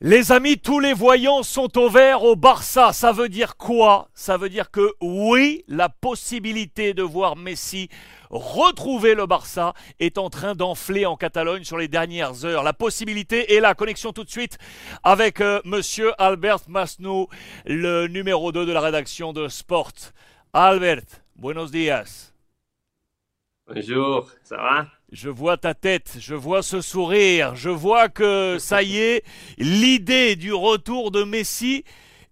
Les amis, tous les voyants sont au vert au Barça. Ça veut dire quoi? Ça veut dire que oui, la possibilité de voir Messi retrouver le Barça est en train d'enfler en Catalogne sur les dernières heures. La possibilité est là. Connexion tout de suite avec euh, monsieur Albert Masnou, le numéro 2 de la rédaction de Sport. Albert, buenos días. Bonjour, ça va? Je vois ta tête, je vois ce sourire, je vois que ça y est, l'idée du retour de Messi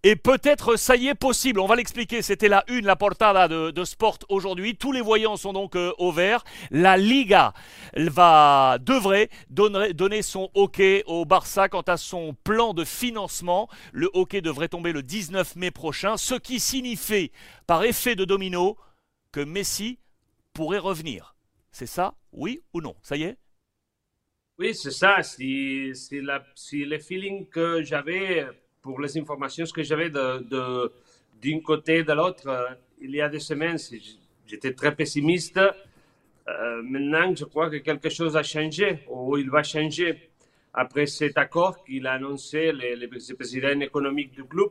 est peut-être ça y est possible. On va l'expliquer. C'était la une, la portada de, Sport aujourd'hui. Tous les voyants sont donc euh, au vert. La Liga va devrait donner, donner son hockey au Barça quant à son plan de financement. Le hockey devrait tomber le 19 mai prochain, ce qui signifie par effet de domino que Messi pourrait revenir. C'est ça, oui ou non? Ça y est? Oui, c'est ça. C'est le feeling que j'avais pour les informations que j'avais de, d'un côté et de l'autre. Euh, il y a des semaines, j'étais très pessimiste. Euh, maintenant, je crois que quelque chose a changé ou il va changer après cet accord qu'il a annoncé le, président économique du club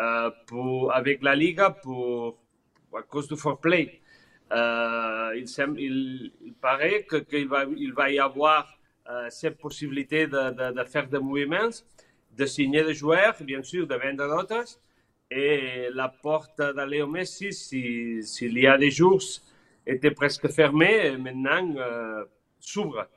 euh, pour, avec la Liga pour, à cause du fair. Euh, il, paraît qu'il va, il va y avoir euh, cette possibilité de, de, faire des mouvements, de signer des joueurs, bien sûr, de vendre d'autres. Et la porte d'aller au Messi, s'il y a des jours, était presque fermée, maintenant euh, s'ouvre.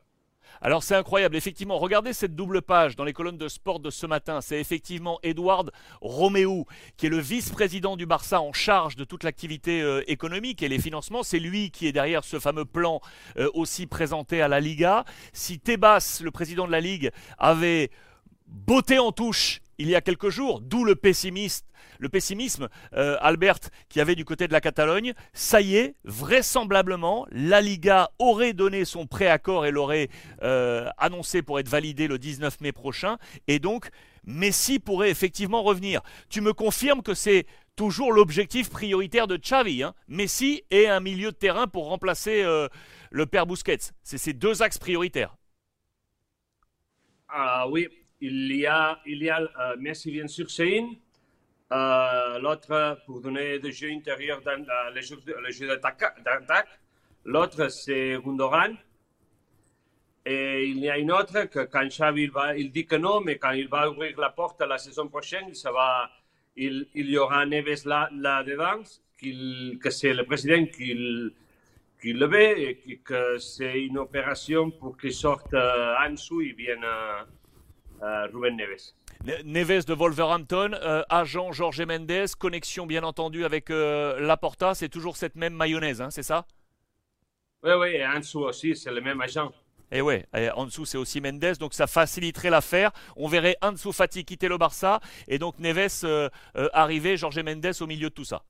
Alors c'est incroyable, effectivement, regardez cette double page dans les colonnes de sport de ce matin. C'est effectivement Edouard Roméo, qui est le vice-président du Barça en charge de toute l'activité euh, économique et les financements. C'est lui qui est derrière ce fameux plan euh, aussi présenté à la Liga. Si Tebas, le président de la Ligue, avait beauté en touche il y a quelques jours, d'où le pessimisme, euh, Albert, qui avait du côté de la Catalogne. Ça y est, vraisemblablement, la Liga aurait donné son préaccord et l'aurait euh, annoncé pour être validé le 19 mai prochain, et donc Messi pourrait effectivement revenir. Tu me confirmes que c'est toujours l'objectif prioritaire de Xavi, hein Messi et un milieu de terrain pour remplacer euh, le père Busquets. C'est ces deux axes prioritaires. Ah oui, il y a, il y a euh, Messi bien sûr c'est euh, l'autre pour donner des jeux intérieurs dans les jeux, le jeu d'attaque. L'autre c'est Gundogan. Et il y a une autre que quand Xavi il, va, il dit que non, mais quand il va ouvrir la porte la saison prochaine, ça va, il, il y aura Neves là, là dedans, que c'est le président qui, qui le veut et que c'est une opération pour qu'il sorte euh, Ansu et vienne. Euh, Ruben Neves. Neves de Wolverhampton, euh, agent Jorge Mendes, connexion bien entendu avec euh, Laporta, c'est toujours cette même mayonnaise, hein, c'est ça? Oui, oui, et Ansu aussi, c'est le même agent. Et oui, Ansu c'est aussi Mendes, donc ça faciliterait l'affaire. On verrait Ansu Fati quitter le Barça et donc Neves arriver, Jorge Mendes au milieu de tout ça.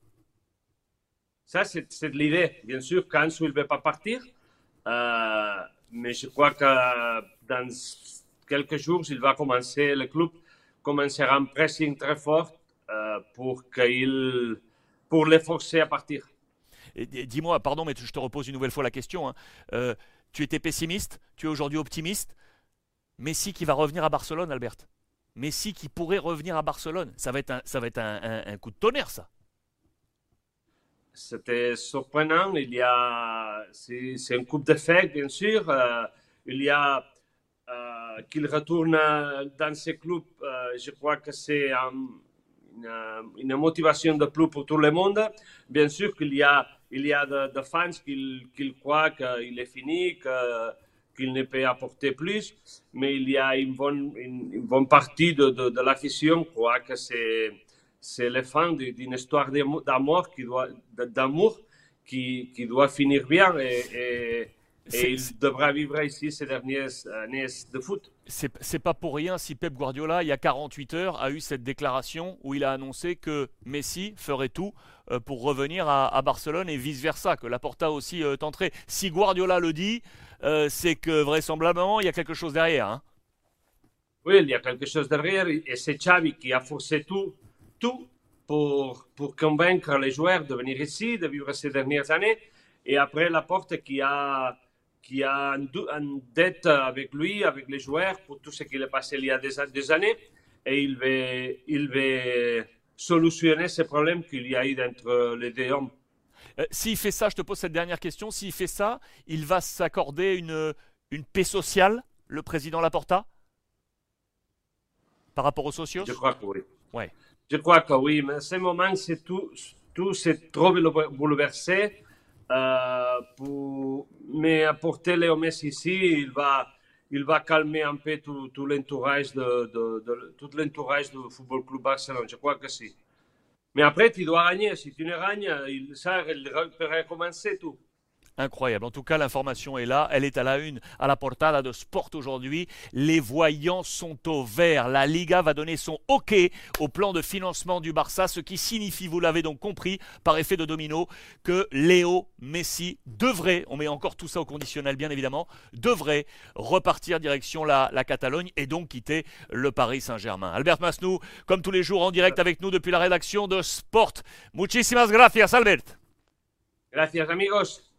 Ça, c'est l'idée. Bien sûr qu'Ansu ne veut pas partir, mais je crois que dans quelques jours, il va commencer, le club commencera un pressing très fort euh, pour, qu'il, pour les forcer à partir. Dis-moi, pardon, mais je te repose une nouvelle fois la question. Hein. Euh, tu étais pessimiste, tu es aujourd'hui optimiste. Messi qui va revenir à Barcelone, Albert. Messi qui pourrait revenir à Barcelone. Ça va être un, ça va être un, coup de tonnerre, ça. C'était surprenant. Il y a, c'est, un coup de fête, bien sûr. Euh, il y a qu'il retourne dans ce club, euh, je crois que c'est une, motivation de plus pour tout le monde. Bien sûr qu'il y a, il y a de, fans qui, croient qu'il est fini, qu'il ne peut apporter plus, mais il y a une bonne, partie de, de, l'afición qui croit que c'est, la fin d'une histoire d'amour qui doit, qui, qui doit finir bien il devra vivre ici ces dernières années de foot. C'est pas pour rien si Pep Guardiola, il y a 48 heures, a eu cette déclaration où il a annoncé que Messi ferait tout euh, pour revenir à, Barcelone et vice-versa, que Laporta aussi euh, tenterait. Si Guardiola le dit, euh, c'est que vraisemblablement, il y a quelque chose derrière. Hein. Oui, il y a quelque chose derrière et c'est Xavi qui a forcé tout, tout pour, pour convaincre les joueurs de venir ici, de vivre ces dernières années. Et après, Laporte qui a qui a une, dette avec lui, avec les joueurs, pour tout ce qu'il est passé il y a des, années. et il va, il va solutionner ces problèmes qu'il y a eu entre les deux hommes. Euh, s'il fait ça, je te pose cette dernière question, s'il fait ça, il va s'accorder une, une paix sociale, le président Laporta? Par rapport aux sociaux Je crois que oui. Ouais. Je crois que oui, mais à ce moment, c'est tout, tout c'est trop bouleversé. Euh, pour, mais apporter Léo Messi ici, il va, il va calmer un peu tout, l'entourage de, tout l'entourage du Football Club Barcelone. Je crois que si. Mais après, tu dois gagner. Si tu ne gagnes, il, ça, il peut recommencer tout. Incroyable. En tout cas, l'information est là. Elle est à la une, à la portada de Sport aujourd'hui. Les voyants sont au vert. La Liga va donner son OK au plan de financement du Barça, ce qui signifie, vous l'avez donc compris, par effet de domino, que Léo Messi devrait, on met encore tout ça au conditionnel bien évidemment, devrait repartir direction la, la Catalogne et donc quitter le Paris Saint-Germain. Albert Masnou, comme tous les jours en direct avec nous depuis la rédaction de Sport. Muchísimas gracias, Albert. Gracias, amigos.